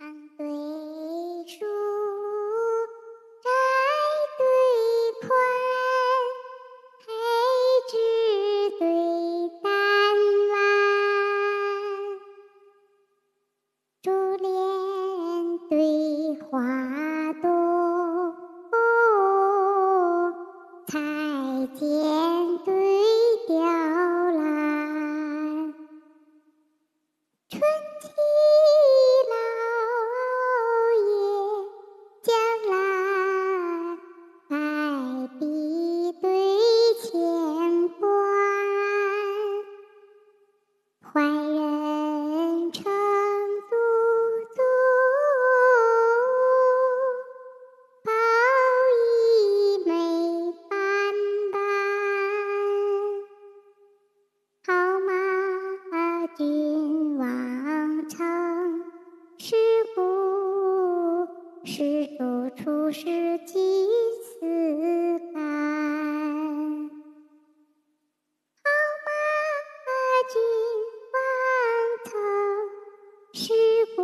ăn tươi. 故施主出世祭祀干。好马君王城，是故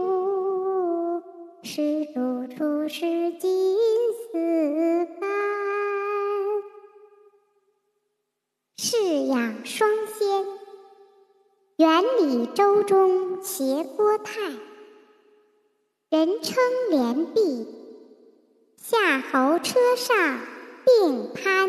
施主出世祭祀干。侍养双仙，原理周中携郭泰，人称连璧，夏侯车上并攀。